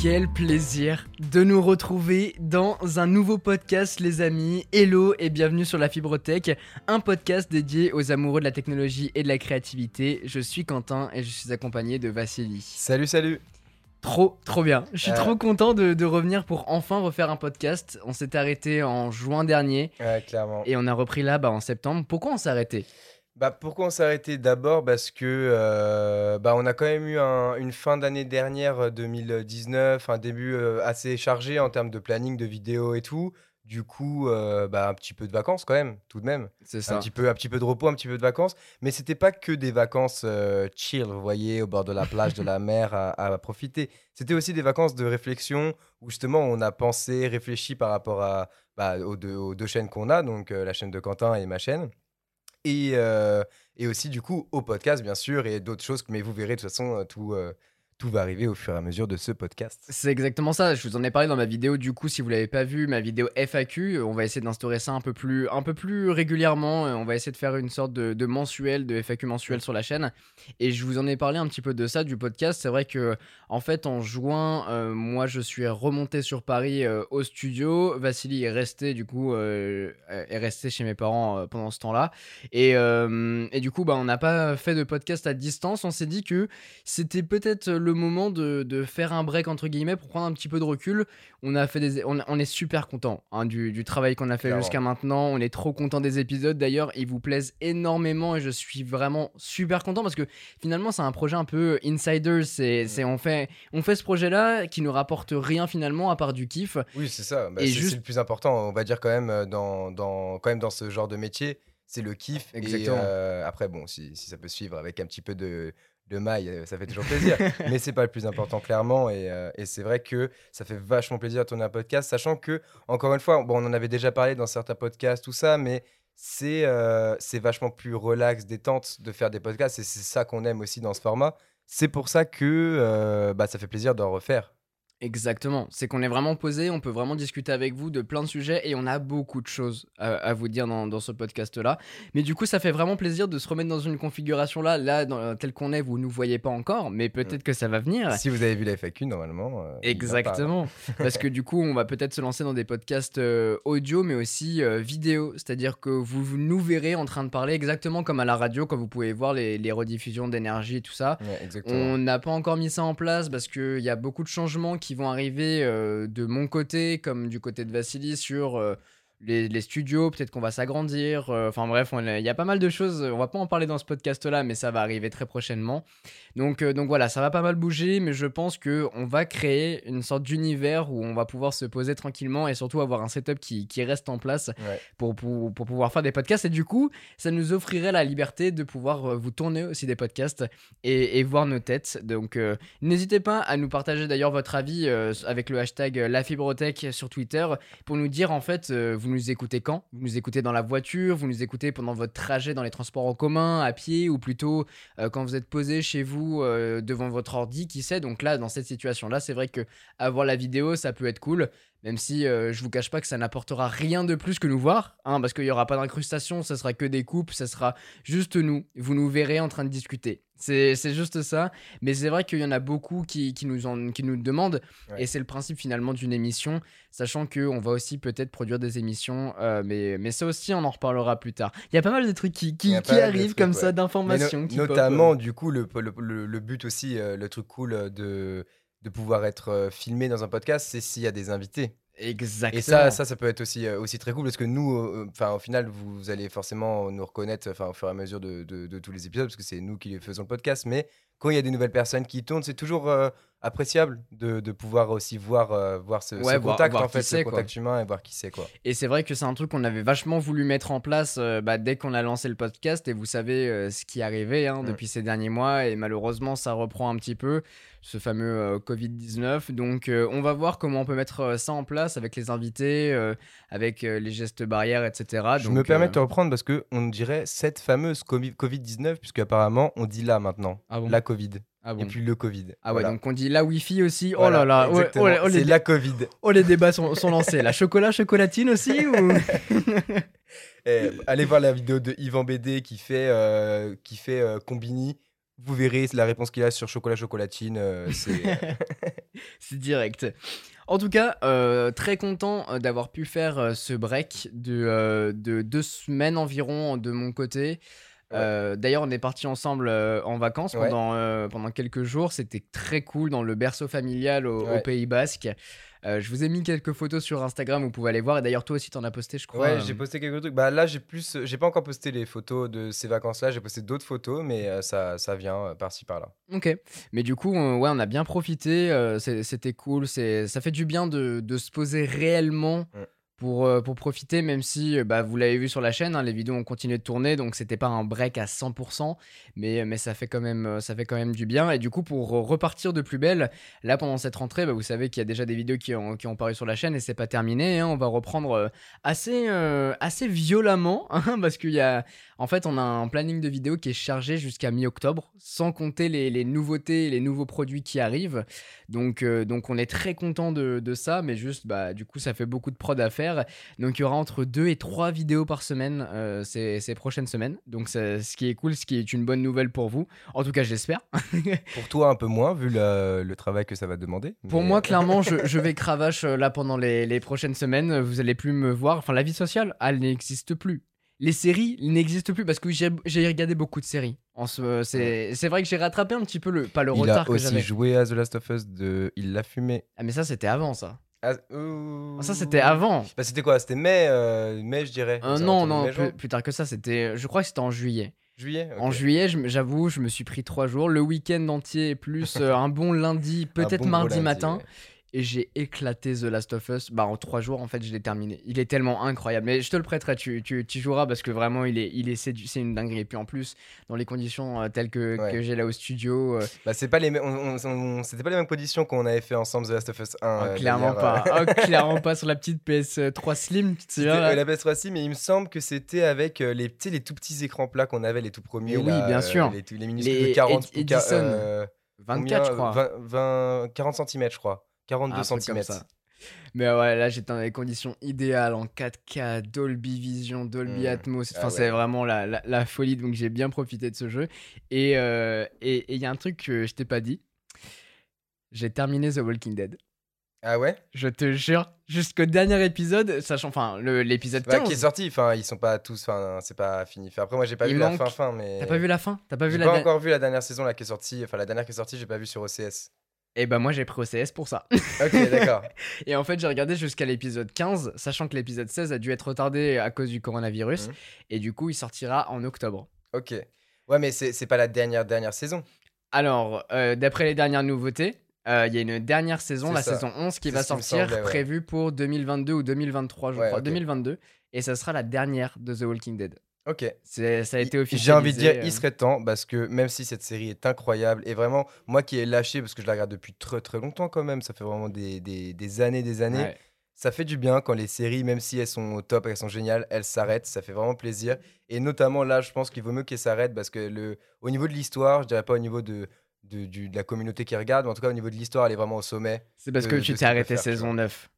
Quel plaisir de nous retrouver dans un nouveau podcast, les amis. Hello et bienvenue sur la Fibrotech, un podcast dédié aux amoureux de la technologie et de la créativité. Je suis Quentin et je suis accompagné de Vassili. Salut, salut. Trop, trop bien. Je suis Euh. trop content de, de revenir pour enfin refaire un podcast. On s'est arrêté en juin dernier Ouais, clairement. et on a repris là bah, en septembre. Pourquoi on s'est arrêté? Bah, pourquoi on s'est arrêté? D'abord parce que euh, bah, on a quand même eu un- une fin d'année dernière euh, 2019, un début euh, assez chargé en termes de planning, de vidéos et tout. Du coup, euh, bah, un petit peu de vacances quand même, tout de même. C'est Un ça. petit, peu, un petit peu de repos, un petit peu de vacances. Mais c'était pas que des vacances euh, chill, vous voyez, au bord de la plage, de la mer, à, à profiter. C'était aussi des vacances de réflexion où justement on a pensé, réfléchi par rapport à, bah, aux, deux, aux deux chaînes qu'on a, donc euh, la chaîne de Quentin et ma chaîne. Et, euh, et aussi du coup au podcast bien sûr et d'autres choses, mais vous verrez de toute façon euh, tout, euh, tout va arriver au fur et à mesure de ce podcast. C'est exactement ça. Je vous en ai parlé dans ma vidéo. Du coup, si vous l'avez pas vu, ma vidéo FAQ, on va essayer d'instaurer ça un peu plus, un peu plus régulièrement. On va essayer de faire une sorte de, mensuel, de FAQ mensuel sur la chaîne. Et je vous en ai parlé un petit peu de ça du podcast. C'est vrai que en fait, en juin, euh, moi, je suis remonté sur Paris euh, au studio. Vassili est resté du coup, euh, est resté chez mes parents euh, pendant ce temps-là. Et, euh, et du coup, bah, on n'a pas fait de podcast à distance. On s'est dit que c'était peut-être le moment de, de faire un break entre guillemets pour prendre un petit peu de recul. On a fait des, on, on est super content du, du travail qu'on a fait jusqu'à maintenant. On est trop content des épisodes. D'ailleurs, ils vous plaisent énormément et je suis vraiment super content parce que finalement, c'est un projet un peu insider. C'est, Mm. c'est on fait, on fait ce projet-là qui nous rapporte rien finalement à part du kiff. Oui, c'est ça. Bah, c'est juste- le plus important, on va dire quand même euh, dans, dans, quand même dans ce genre de métier, c'est le kiff. Exactement. Et euh, après, bon, si, si ça peut suivre avec un petit peu de, de maille, euh, ça fait toujours plaisir. Mais c'est pas le plus important, clairement. Et, euh, et c'est vrai que ça fait vachement plaisir de tourner un podcast, sachant que, encore une fois, bon, on en avait déjà parlé dans certains podcasts, tout ça, mais c'est euh, vachement plus relax, détente de faire des podcasts. Et c'est ça qu'on aime aussi dans ce format. C'est pour ça que euh, bah, ça fait plaisir d'en refaire. Exactement, c'est qu'on est vraiment posé, on peut vraiment discuter avec vous de plein de sujets et on a beaucoup de choses à, à vous dire dans, dans ce podcast-là. Mais du coup, ça fait vraiment plaisir de se remettre dans une configuration là, là, telle qu'on est, vous ne nous voyez pas encore, mais peut-être que ça va venir. Si vous avez vu la FAQ, normalement. euh. Exactement, parce que du coup, on va peut-être se lancer dans des podcasts euh, audio, mais aussi euh, vidéo, c'est-à-dire que vous, vous nous verrez en train de parler exactement comme à la radio, quand vous pouvez voir les, les rediffusions d'énergie et tout ça. Ouais. On n'a pas encore mis ça en place parce qu'il y a beaucoup de changements qui vont arriver euh, de mon côté comme du côté de Vassili sur euh, les, les studios. Peut-être qu'on va s'agrandir. euh, Enfin bref, il y a pas mal de choses. On va pas en parler dans ce podcast-là, mais ça va arriver très prochainement. Donc, euh, donc voilà, ça va pas mal bouger, mais je pense que on va créer une sorte d'univers où on va pouvoir se poser tranquillement et surtout avoir un setup qui, qui reste en place Ouais. pour, pour, pour pouvoir faire des podcasts. Et du coup, ça nous offrirait la liberté de pouvoir euh, vous tourner aussi des podcasts et, et voir nos têtes. Donc, euh, n'hésitez pas à nous partager d'ailleurs votre avis euh, avec le hashtag LaFibrothèque sur Twitter pour nous dire en fait, euh, vous nous écoutez quand? Vous nous écoutez dans la voiture Vous nous écoutez pendant votre trajet dans les transports en commun, à pied ou plutôt euh, quand vous êtes posé chez vous euh, devant votre ordi, qui sait? Donc là, dans cette situation-là, c'est vrai que avoir la vidéo, ça peut être cool. Même si euh, je vous cache pas que ça n'apportera rien de plus que nous voir, hein, parce qu'il n'y aura pas d'incrustation, ça sera que des coupes, ça sera juste nous. Vous nous verrez en train de discuter. C'est juste ça. Mais c'est vrai qu'il y en a beaucoup qui, qui nous, en, qui nous demandent, Ouais. et c'est le principe finalement d'une émission, sachant qu'on va aussi peut-être produire des émissions, euh, mais, mais ça aussi on en reparlera plus tard. Il y a pas mal de trucs qui, qui, arrivent trucs, comme ouais. ça, no- d'informations. pop. notamment, du coup, le, le, le- le but aussi, euh, le truc cool euh, de, de pouvoir être euh, filmé dans un podcast, c'est s'il y a des invités. Exactement. Et ça, ça, ça peut être aussi, euh, aussi très cool parce que nous, euh, au final, vous allez forcément nous reconnaître au fur et à mesure de, de- de tous les épisodes parce que c'est nous qui faisons le podcast. Mais quand il y a des nouvelles personnes qui tournent, c'est toujours euh, appréciable de, de pouvoir aussi voir, euh, voir ce, Ouais, contact, voir en fait, ce quoi. contact humain et voir qui c'est, quoi. Et c'est vrai que c'est un truc qu'on avait vachement voulu mettre en place euh, bah, dès qu'on a lancé le podcast. Et vous savez euh, ce qui arrivé hein, depuis ces derniers mois. Et malheureusement, ça reprend un petit peu ce fameux euh, Covid-19. Donc, on va voir comment on peut mettre ça en place avec les invités, avec les gestes barrières, etc. Je Donc, me permets de te reprendre parce que on dirait cette fameuse Covi- Covid-19, puisque apparemment on dit là maintenant, Ah bon? la Covid, ah bon. et puis le Covid. Ah ouais, Voilà. donc on dit la Wi-Fi aussi. Oh là là, oh, oh, les, c'est la Covid. oh, les débats sont, sont lancés. La chocolat, chocolatine aussi ou... Eh, allez voir la vidéo de Yvan BD qui fait, euh, qui fait euh, Combini. vous verrez la réponse qu'il a sur chocolat chocolatine. euh, c'est direct. En tout cas, euh, très content d'avoir pu faire ce break de, euh, de deux semaines environ de mon côté. Euh, D'ailleurs, on est partis ensemble euh, en vacances Ouais. pendant, euh, pendant quelques jours. C'était très cool dans le berceau familial au. Pays Basque. Je vous ai mis quelques photos sur Instagram, vous pouvez aller voir. Et d'ailleurs, toi aussi, t'en as posté, je crois. Ouais, j'ai posté quelques trucs. Bah là, j'ai plus, j'ai pas encore posté les photos de ces vacances-là. J'ai posté d'autres photos, mais ça, ça vient par-ci par-là. Ok, mais du coup, euh, ouais, on a bien profité, c'était cool, c'est, ça fait du bien de, de se poser réellement Mm. Pour, euh, pour profiter, même si, euh, bah, vous l'avez vu sur la chaîne, hein, les vidéos ont continué de tourner, donc c'était pas un break à 100%, mais, mais ça, fait quand même, euh, ça fait quand même du bien. Et du coup, pour euh, repartir de plus belle, là, pendant cette rentrée, bah, vous savez qu'il y a déjà des vidéos qui ont, qui ont paru sur la chaîne et c'est pas terminé, hein, on va reprendre euh, assez, euh, assez violemment, hein, parce qu'il y a, en fait, on a un planning de vidéos qui est chargé jusqu'à mi-octobre, sans compter les, les nouveautés les nouveaux produits qui arrivent. Donc, euh, donc on est très content de, de ça, mais juste, bah, du coup, ça fait beaucoup de prod à faire. Donc, il y aura entre deux et trois vidéos par semaine euh, ces, ces prochaines semaines. Donc, ce qui est cool, ce qui est une bonne nouvelle pour vous. En tout cas, j'espère. Pour toi, un peu moins, vu le, le travail que ça va demander. Pour moi, euh, clairement, je, je vais cravache euh, là pendant les, les prochaines semaines. Vous allez plus me voir. Enfin, la vie sociale, elle n'existe plus. Les séries elles n'existent plus parce que j'ai regardé beaucoup de séries. C'est vrai que j'ai rattrapé un petit peu le pas le il retard a que aussi j'avais. joué à The Last of Us de. Il l'a fumé. Ah mais ça c'était avant ça. Ah, ouh. Ça c'était avant. Bah, c'était quoi? C'était mai, euh, mai, je dirais. Euh, non non mai, plus, plus tard que ça c'était. Je crois que c'était en juillet. Juillet En juillet, j'avoue, je me suis pris trois jours, le week-end entier plus euh, un bon lundi, Un peut-être bon mardi lundi, matin. ouais. Et j'ai éclaté The Last of Us. Bah, en trois jours, en fait, je l'ai terminé. Il est tellement incroyable. Mais je te le prêterai, tu, tu, tu joueras parce que vraiment, il est, il est, c'est, une dinguerie. Et puis en plus, dans les conditions euh, telles que, Ouais. que j'ai là au studio, euh, Bah, c'est pas les mêmes- on- on- on- c'était pas les mêmes conditions qu'on avait fait ensemble The Last of Us 1. ah, euh, clairement pas. euh. Ah, clairement pas sur la petite PS3 Slim, tu te souviens, la PS3 aussi, mais il me semble que c'était avec les, les tout petits écrans plats qu'on avait, les tout premiers. Et oui, là, bien sûr. Les, minuscules Les de 40 Ed- ou quar- Edison. euh, 24, je crois. 20, 20 40 cm, je crois. 42 Un truc comme cm. Mais ouais, là j'étais dans des conditions idéales en 4K, Dolby Vision, Dolby Mm. Atmos. Enfin, Ah c'est ouais. vraiment la, la, la folie. Donc j'ai bien profité de ce jeu. Et euh, et et il y a un truc que je t'ai pas dit. J'ai terminé The Walking Dead. Ah ouais? Je te jure, jusqu'au dernier épisode, sachant, enfin, l'épisode Bah, 15. Qui est sorti, enfin, ils sont pas tous, enfin, c'est pas fini. Enfin, après, moi, j'ai pas Il vu manque- la fin, fin, mais. T'as pas vu la fin? T'as pas vu J'ai la pas dernière encore vu la dernière saison là qui est sortie. Enfin, la dernière qui est sortie, j'ai pas vu sur OCS. Et bah, moi j'ai pris OCS pour ça. Ok, d'accord. Et en fait, j'ai regardé jusqu'à l'épisode 15, sachant que l'épisode 16 a dû être retardé à cause du coronavirus. Mhm. Et du coup, il sortira en octobre. Ok. Ouais, mais c'est pas la dernière dernière saison. Alors, euh, d'après les dernières nouveautés, euh, il y a une dernière saison, la ça. saison 11, qui va sortir, semblait, ouais. prévue pour 2022 ou 2023, je Ouais, crois. ok. 2022. Et ça sera la dernière de The Walking Dead. Ok. C'est, ça a été officialisé. J'ai envie de dire, il serait temps parce que même si cette série est incroyable et vraiment, moi qui ai lâché parce que je la regarde depuis très très longtemps quand même, ça fait vraiment des, des, des années, des années. ouais. Ça fait du bien quand les séries, même si elles sont au top, elles sont géniales, elles s'arrêtent, ça fait vraiment plaisir. Et notamment là, je pense qu'il vaut mieux qu'elles s'arrêtent parce que le, au niveau de l'histoire, je dirais pas au niveau de, de, du- de la communauté qui regarde, mais en tout cas au niveau de l'histoire, elle est vraiment au sommet. C'est parce de- que tu t'es arrêté saison vois. 9.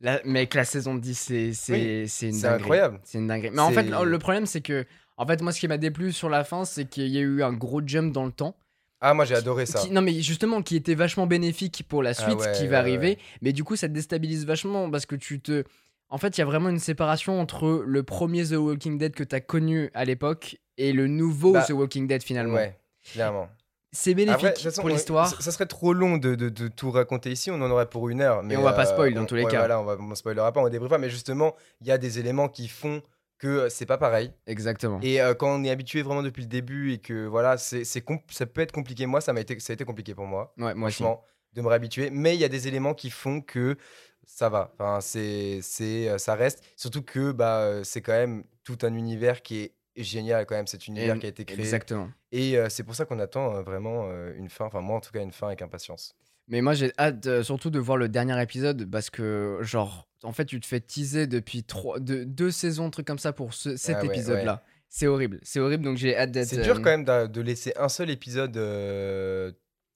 La, mec, la saison 10, c'est, c'est, c'est une C'est dinguerie. incroyable. C'est une dinguerie. Mais en fait, le problème, c'est que. En fait, moi, ce qui m'a déplu sur la fin, c'est qu'il y a eu un gros jump dans le temps. Ah, moi j'ai adoré ça. Qui- non, mais justement, qui était vachement bénéfique pour la Ah suite ouais, qui ouais, va arriver. ouais. Mais du coup, ça te déstabilise vachement parce que tu te. En fait, il y a vraiment une séparation entre le premier The Walking Dead que tu as connu à l'époque et le nouveau Bah, The Walking Dead finalement. Ouais, clairement. C'est bénéfique Après, façon, pour l'histoire. Ça, ça serait trop long de, de- de tout raconter ici, on en aurait pour une heure. Mais on va pas spoil dans on- tous les ouais, cas. Voilà, on va on spoilera pas, on débriefera. Mais justement, il y a des éléments qui font que euh, c'est pas pareil. Exactement. Et euh, quand on est habitué vraiment depuis le début et que voilà, c'est ça peut être compliqué. Moi, ça m'a été, ça a été compliqué pour moi, Ouais, moi aussi. franchement, de me réhabituer. Mais il y a des éléments qui font que ça va. Enfin, c'est, c'est, euh, ça reste. Surtout que bah, euh, c'est quand même tout un univers qui est génial quand même. Cet univers Et- qui a été créé. Exactement. Et euh, c'est pour ça qu'on attend euh, vraiment euh, une fin. Enfin, moi en tout cas, une fin avec impatience. Mais moi, j'ai hâte surtout de voir le dernier épisode parce que, genre, en fait, tu te fais teaser depuis trois, deux, deux saisons, truc comme ça pour ce- cet Ah ouais, épisode-là. C'est horrible. C'est horrible, donc j'ai hâte d'être. C'est dur quand même de laisser un seul épisode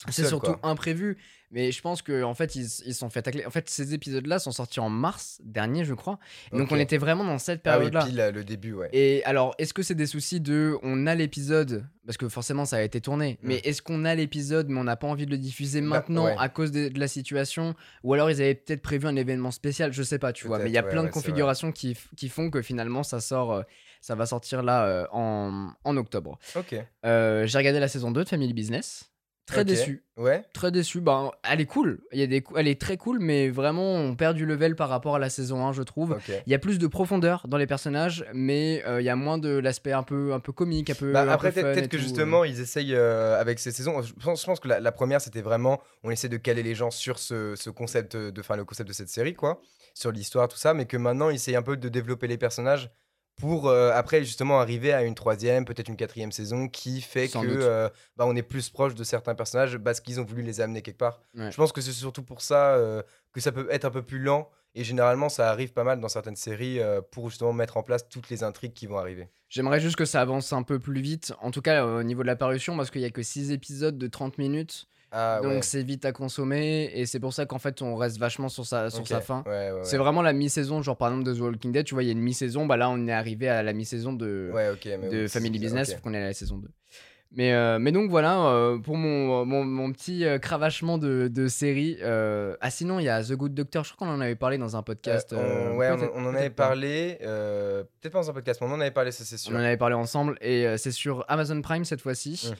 C'est surtout quoi. imprévu, mais je pense que en fait ils ils se sont fait tacler. En fait, ces épisodes-là sont sortis en mars dernier, je crois. Donc on était vraiment dans cette Ah oui, période-là. pile euh, le début, ouais. Et alors, est-ce que c'est des soucis de on a l'épisode parce que forcément ça a été tourné, Mm. mais est-ce qu'on a l'épisode mais on n'a pas envie de le diffuser Bah, maintenant ouais. à cause de, de la situation? Ou alors ils avaient peut-être prévu un événement spécial, je sais pas, tu vois, mais il y a plein ouais, de configurations qui, qui font que finalement ça sort euh, ça va sortir là euh, en, en octobre. Ok. Euh, j'ai regardé la saison 2 de Family Business. Très déçu. Ouais. Très déçu. Ben, elle est cool. Il y a des, elle est très cool, mais vraiment, on perd du level par rapport à la saison 1, je trouve. Il y a plus de profondeur dans les personnages, mais euh, il y a moins de l'aspect un peu, un peu comique, un peu. Bah, après, peut-être que tout. justement, ils essayent euh, avec ces saisons. Je pense, je pense que la, la première, c'était vraiment. On essaie de caler les gens sur ce, ce concept de. Enfin, le concept de cette série, quoi. Sur l'histoire, tout ça. Mais que maintenant, ils essayent un peu de développer les personnages pour euh, après, justement, arriver à une troisième, peut-être une quatrième saison qui fait Sans que. euh, bah, on est plus proche de certains personnages parce qu'ils ont voulu les amener quelque part. Ouais. Je pense que c'est surtout pour ça euh, que ça peut être un peu plus lent. Et généralement, ça arrive pas mal dans certaines séries pour justement mettre en place toutes les intrigues qui vont arriver. J'aimerais juste que ça avance un peu plus vite, en tout cas au niveau de la parution, parce qu'il y a que 6 épisodes de 30 minutes, Ah, donc ouais. c'est vite à consommer, et c'est pour ça qu'en fait on reste vachement sur sa, sur sa fin. Ouais, ouais, C'est vraiment la mi-saison, genre par exemple de The Walking Dead, tu vois, il y a une mi-saison, bah là on est arrivé à la mi-saison de, de Family Business, ok. sauf qu'on est à la saison 2. Mais, euh, mais donc voilà, euh, pour mon, mon, mon petit euh, cravachement de, de série. ah sinon, il y a The Good Doctor, je crois qu'on en avait parlé dans un podcast. On, ouais, on, en avait parlé, peut-être pas dans un podcast, mais on en avait parlé, ça c'est sûr. On en avait parlé ensemble, et c'est sur Amazon Prime cette fois-ci. Mm.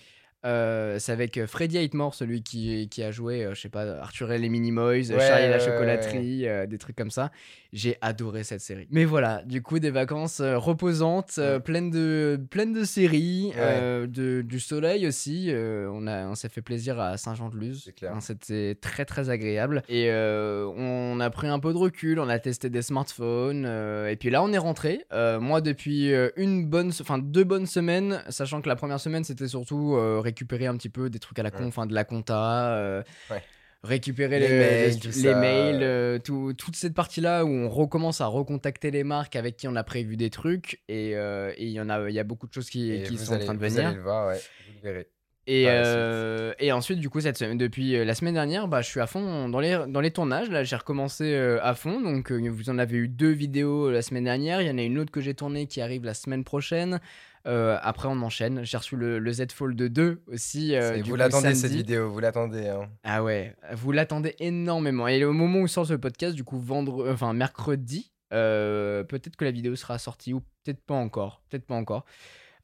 Euh, c'est avec euh, Freddy Hitmore, celui qui, qui a joué, euh, je sais pas, Arthur et les Minimoys, Ouais, Charlie et la chocolaterie, euh, des trucs comme ça. J'ai adoré cette série. Mais voilà, du coup, des vacances reposantes, pleines, de, pleines de séries, Ouais. de, du soleil aussi. on a, on s'est fait plaisir à Saint-Jean-de-Luz. C'était très très agréable. Et on a pris un peu de recul, on a testé des smartphones. et puis là, on est rentré. Moi, depuis une bonne, enfin deux bonnes semaines, sachant que la première semaine, c'était surtout récupérer un petit peu des trucs à la con, Ouais. enfin de la compta. euh, Ouais. Récupérer Les les, mails, tout les mails, euh, tout- toute cette partie-là où on recommence à recontacter les marques avec qui on a prévu des trucs. Et euh, il y en a, il y a beaucoup de choses qui, sont allez- en train de vous venir. allez le voir, ouais, vous le verrez. Et, euh, ensuite, du coup, cette semaine, depuis la semaine dernière, bah, je suis à fond dans les, dans les tournages. Là, j'ai recommencé à fond. Donc, vous en avez eu deux vidéos la semaine dernière. Il y en a une autre que j'ai tournée qui arrive la semaine prochaine. Euh, après, on enchaîne. J'ai reçu le, le Z Fold 2 aussi. euh, du vous l'attendez cette vidéo, vous l'attendez. hein. Ah ouais, vous l'attendez énormément. Et au moment où sort ce podcast, du coup, vendre, enfin mercredi, euh, peut-être que la vidéo sera sortie ou peut-être pas encore. Peut-être pas encore.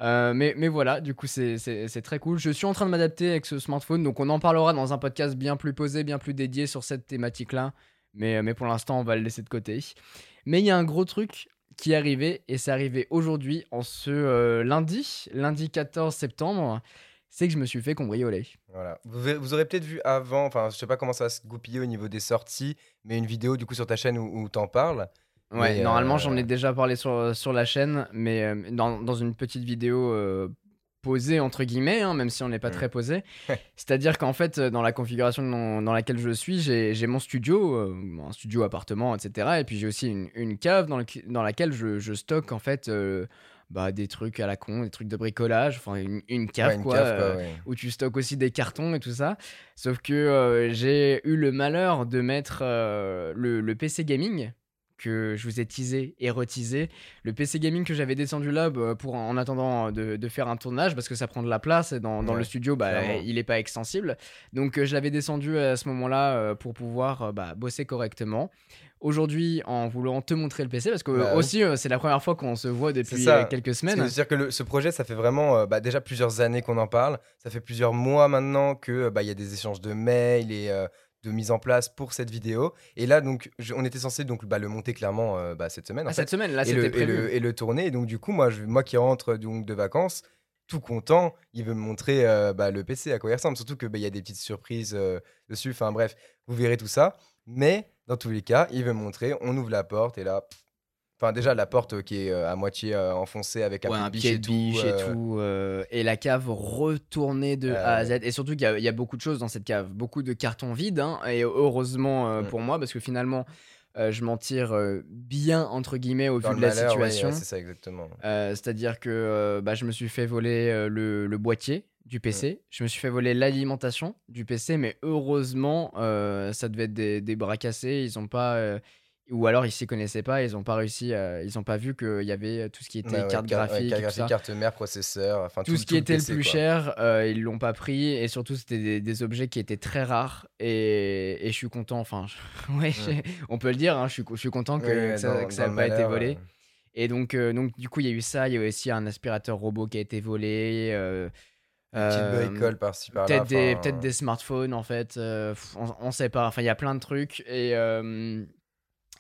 Euh, mais, mais voilà, du coup, c'est- très cool. Je suis en train de m'adapter avec ce smartphone, donc on en parlera dans un podcast bien plus posé, bien plus dédié sur cette thématique-là. Mais, mais pour l'instant, on va le laisser de côté. Mais il y a un gros truc qui arrivé, et c'est arrivé aujourd'hui, en ce euh, lundi, lundi 14 septembre, c'est que je me suis fait cambrioler. Voilà. Vous, vous aurez peut-être vu avant, enfin, je sais pas comment ça va se goupiller au niveau des sorties, mais une vidéo du coup sur ta chaîne où, où t'en parles. Ouais, Mais, normalement euh, j'en ai déjà parlé sur, sur la chaîne, mais euh, dans, dans une petite vidéo posée entre guillemets, hein, même si on n'est pas Mm. très posé. C'est-à-dire qu'en fait, euh, dans la configuration dans, dans laquelle je suis, j'ai mon studio, euh, un studio appartement, etc. Et puis j'ai aussi une, une cave dans, le- dans laquelle je, je stocke en fait euh, bah, des trucs à la con, des trucs de bricolage, enfin une, une cave Ouais, une quoi. cave, quoi, euh, ouais. où tu stockes aussi des cartons et tout ça. Sauf que j'ai eu le malheur de mettre le, le PC gaming que je vous ai teasé et reteasé. Le PC gaming que j'avais descendu là bah, pour en attendant de, de faire un tournage parce que ça prend de la place et dans, dans Ouais, le studio bah, clairement. il est pas extensible. Donc euh, je l'avais descendu à ce moment-là euh, pour pouvoir euh, bah, bosser correctement. Aujourd'hui, en voulant te montrer le PC, parce que Bah euh, aussi euh, c'est la première fois qu'on se voit depuis ça. euh, quelques semaines. C'est-à-dire que le- ce projet, ça fait vraiment euh, bah, déjà plusieurs années qu'on en parle. Ça fait plusieurs mois maintenant que euh, bah, il y a des échanges de mails et euh, de mise en place pour cette vidéo. Et là, donc, je- on était censé donc bah, le monter clairement euh, bah, cette semaine. en Ah, fait. cette semaine, là, et, c'était le, et, prévu. le, et le tourner. Et donc, du coup, moi, je, moi qui rentre donc, de vacances, tout content, il veut me montrer euh, bah, le PC, à quoi il ressemble. Surtout qu'il y a des petites surprises euh, dessus. Enfin, bref, vous verrez tout ça. Mais dans tous les cas, il veut me montrer. On ouvre la porte et là. pff, Enfin, déjà, la porte euh, qui est euh, à moitié euh, enfoncée avec un, Ouais, petit un biche et de tout. biche et tout. euh, et la cave retournée de Euh, A à Z. Et surtout qu'il y, a- il y a beaucoup de choses dans cette cave. Beaucoup de cartons vides. hein, et heureusement euh, Mm. pour moi, parce que finalement, je m'en tire bien, entre guillemets, au dans vu de la malheur, situation. ouais, c'est ça, exactement. C'est-à-dire que bah, je me suis fait voler le, le boîtier du PC. Je me suis fait voler l'alimentation du PC, mais heureusement, ça devait être des, des bras cassés. Ils ont pas. Euh, ou alors ils s'y connaissaient pas, ils ont pas réussi, à- ils ont pas vu qu'il y avait tout ce qui était ouais, carte car- ouais, graphique, carte graphique, mère, processeur, enfin tout tout, ce qui tout était le PC, plus quoi. cher, euh, ils l'ont pas pris et surtout c'était des, des objets qui étaient très rares et, et je suis content, enfin je- ouais, j'ai- on peut le dire, hein, je, suis, je suis content que, ça dans- n'a pas été volé. euh, Et donc, euh, donc du coup il y a eu ça, il y a eu aussi un aspirateur robot qui a été volé. euh, euh, par-ci par-là. Peut-être des, peut-être des smartphones en fait, euh, on, on sait pas, enfin il y a plein de trucs et, euh,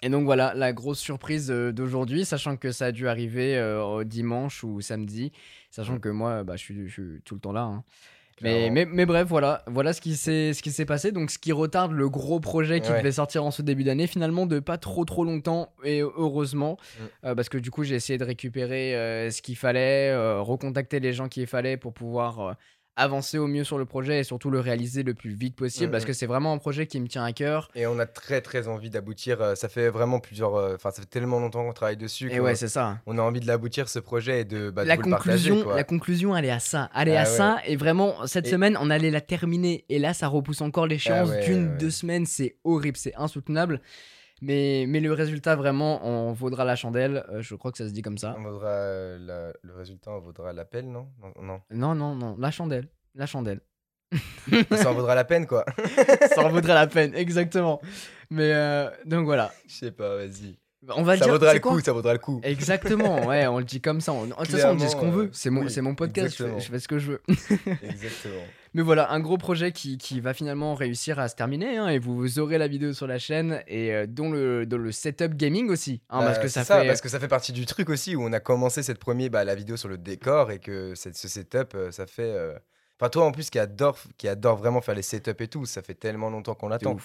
et donc voilà la grosse surprise euh, d'aujourd'hui, sachant que ça a dû arriver euh, dimanche ou samedi, sachant Mm. que moi bah, je, suis, je suis tout le temps là. hein. Mais, mais, mais bref, voilà, voilà ce qui s'est ce qui s'est passé. Donc, ce qui retarde le gros projet qui Ouais. devait sortir en ce début d'année, finalement, de pas trop trop longtemps, et heureusement, Mm. euh, parce que du coup, j'ai essayé de récupérer euh, ce qu'il fallait, recontacter les gens qu'il fallait pour pouvoir avancer au mieux sur le projet et surtout le réaliser le plus vite possible, Mm, parce mm. que c'est vraiment un projet qui me tient à cœur. Et on a très très envie d'aboutir. euh, Ça fait vraiment plusieurs. euh, Enfin, ça fait tellement longtemps qu'on travaille dessus. Et ouais, c'est ça. on a envie de l'aboutir ce projet et de, bah, de la vous le partager. conclusion, quoi. la conclusion, elle est à ça. Elle est Ah à ouais. ça. Et vraiment, cette Et- semaine, on allait la terminer. Et là, ça repousse encore l'échéance Ah ouais, d'une, ouais. deux semaines. C'est horrible, c'est insoutenable. Mais, mais le résultat, vraiment, en vaudra la chandelle. Euh, je crois que ça se dit comme ça. On vaudra, euh, la- le résultat en vaudra l'appel, non? Non, non. Non, non, non. La chandelle. La chandelle. Ça en vaudra la peine, quoi. ça en vaudrait la peine, exactement. Mais euh, donc voilà. Je sais pas, vas-y. On va Ça dire. vaudra c'est le quoi coup, ça vaudra le coup. Exactement, ouais, on le dit comme ça. On- De toute façon, on dit ce qu'on Clairement, veut. C'est mon, oui, c'est mon podcast, je fais, exactement. je fais ce que je veux. Exactement. Mais voilà, un gros projet qui, qui va finalement réussir à se terminer. hein, et vous, aurez la vidéo sur la chaîne, et euh, dont, le, dont le setup gaming aussi. hein, parce Bah, que c'est ça, fait. parce que ça fait partie du truc aussi où on a commencé cette première bah, la vidéo sur le décor et que cette, ce setup euh, ça fait euh, enfin toi en plus qui adore qui adore vraiment faire les setups et tout ça fait tellement longtemps qu'on l'attend.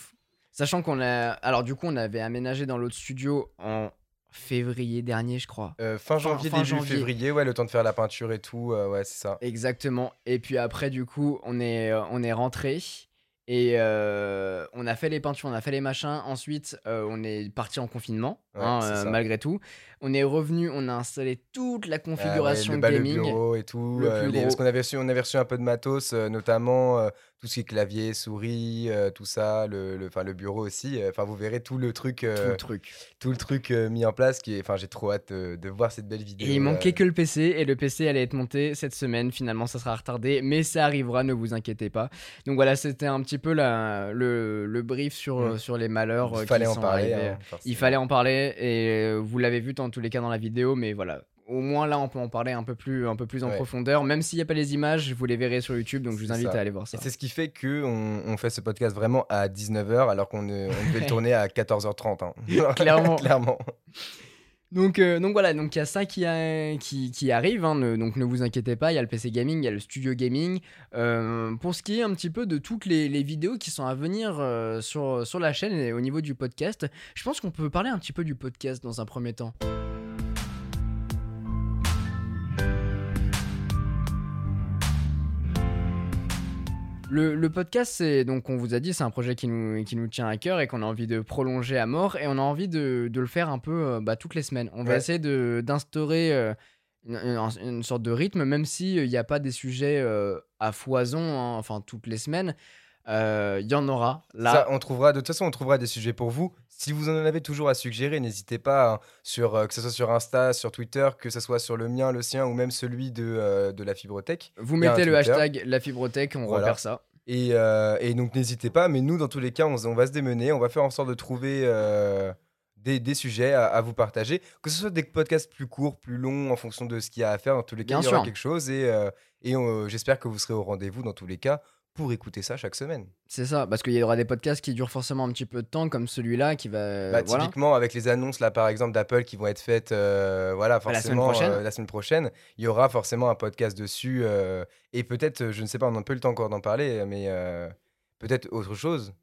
Sachant qu'on a. Alors, du coup, on avait aménagé dans l'autre studio en février dernier, je crois. Euh, fin janvier fin début janvier. février ouais le temps de faire la peinture et tout euh, ouais c'est ça Exactement. Et puis après, du coup, on est, euh, on est rentré. Et euh, on a fait les peintures, on a fait les machins. Ensuite, on est parti en confinement, Ouais, hein, malgré tout. On est revenu, on a installé toute la Ah ouais, configuration le, bah, le gaming. bureau et tout Le euh, les- parce qu'on avait reçu on avait reçu un peu de matos euh, notamment euh, tout ce qui est clavier souris tout ça le le, le bureau aussi enfin vous verrez tout le truc tout le truc. tout le truc mis en place qui enfin j'ai trop hâte de voir cette belle vidéo Et il manquait que le PC, et le PC allait être monté cette semaine. Finalement, ça sera retardé, mais ça arrivera, ne vous inquiétez pas. Donc voilà, c'était un petit peu la, le, le brief sur, Mm. sur les malheurs il fallait qui en parler hein, Il fallait en parler, et vous l'avez vu dans tous les cas dans la vidéo, mais voilà. Au moins là, on peut en parler un peu plus, un peu plus en Ouais. profondeur. Même s'il n'y a pas les images, vous les verrez sur YouTube, donc je vous invite ça. à aller voir ça. Et c'est ce qui fait que on, on fait ce podcast vraiment à 19h alors qu'on on devait le tourner à 14h30. hein. Clairement. Clairement. Donc, euh, donc voilà, donc il y a ça qui, arrive, hein, ne- donc ne vous inquiétez pas, il y a le PC Gaming, il y a le Studio Gaming. Euh, pour ce qui est un petit peu de toutes les, vidéos qui sont à venir euh, sur la chaîne et au niveau du podcast, je pense qu'on peut parler un petit peu du podcast dans un premier temps. Le, le podcast, c'est donc on vous a dit, c'est un projet qui nous, qui nous tient à cœur et qu'on a envie de prolonger à mort et on a envie de, de le faire un peu euh, bah, toutes les semaines. On va Ouais. essayer de- d'instaurer euh, une, une- une sorte de rythme, même s'il n'y a pas des sujets euh, à foison, hein, enfin toutes les semaines. Euh, Il y en aura. Là, Ça, on trouvera, de toute façon, on trouvera des sujets pour vous. Si vous en avez toujours à suggérer, n'hésitez pas, hein, sur, euh, que ce soit sur Insta, sur Twitter, que ce soit sur le mien, le sien ou même celui de, euh, de la Fibrothèque. vous mettez le Twitter. hashtag la fibrotech, on Voilà. repère ça. Et, euh, et donc n'hésitez pas, mais nous, dans tous les cas, on, on va se démener, on va faire en sorte de trouver des, des sujets à, à vous partager, que ce soit des podcasts plus courts, plus longs, en fonction de ce qu'il y a à faire. Dans tous les cas, Bien il y aura sûr. quelque chose et, et j'espère que vous serez au rendez-vous dans tous les cas pour écouter ça chaque semaine. C'est ça, parce qu'il y aura des podcasts qui durent forcément un petit peu de temps, comme celui-là qui va. Bah, voilà. Typiquement, avec les annonces là, par exemple, d'Apple qui vont être faites, euh, voilà, Bah, la semaine forcément prochaine. euh, la semaine prochaine, il y aura forcément un podcast dessus euh, et peut-être, je ne sais pas, on n'a pas eu le temps encore d'en parler, mais peut-être autre chose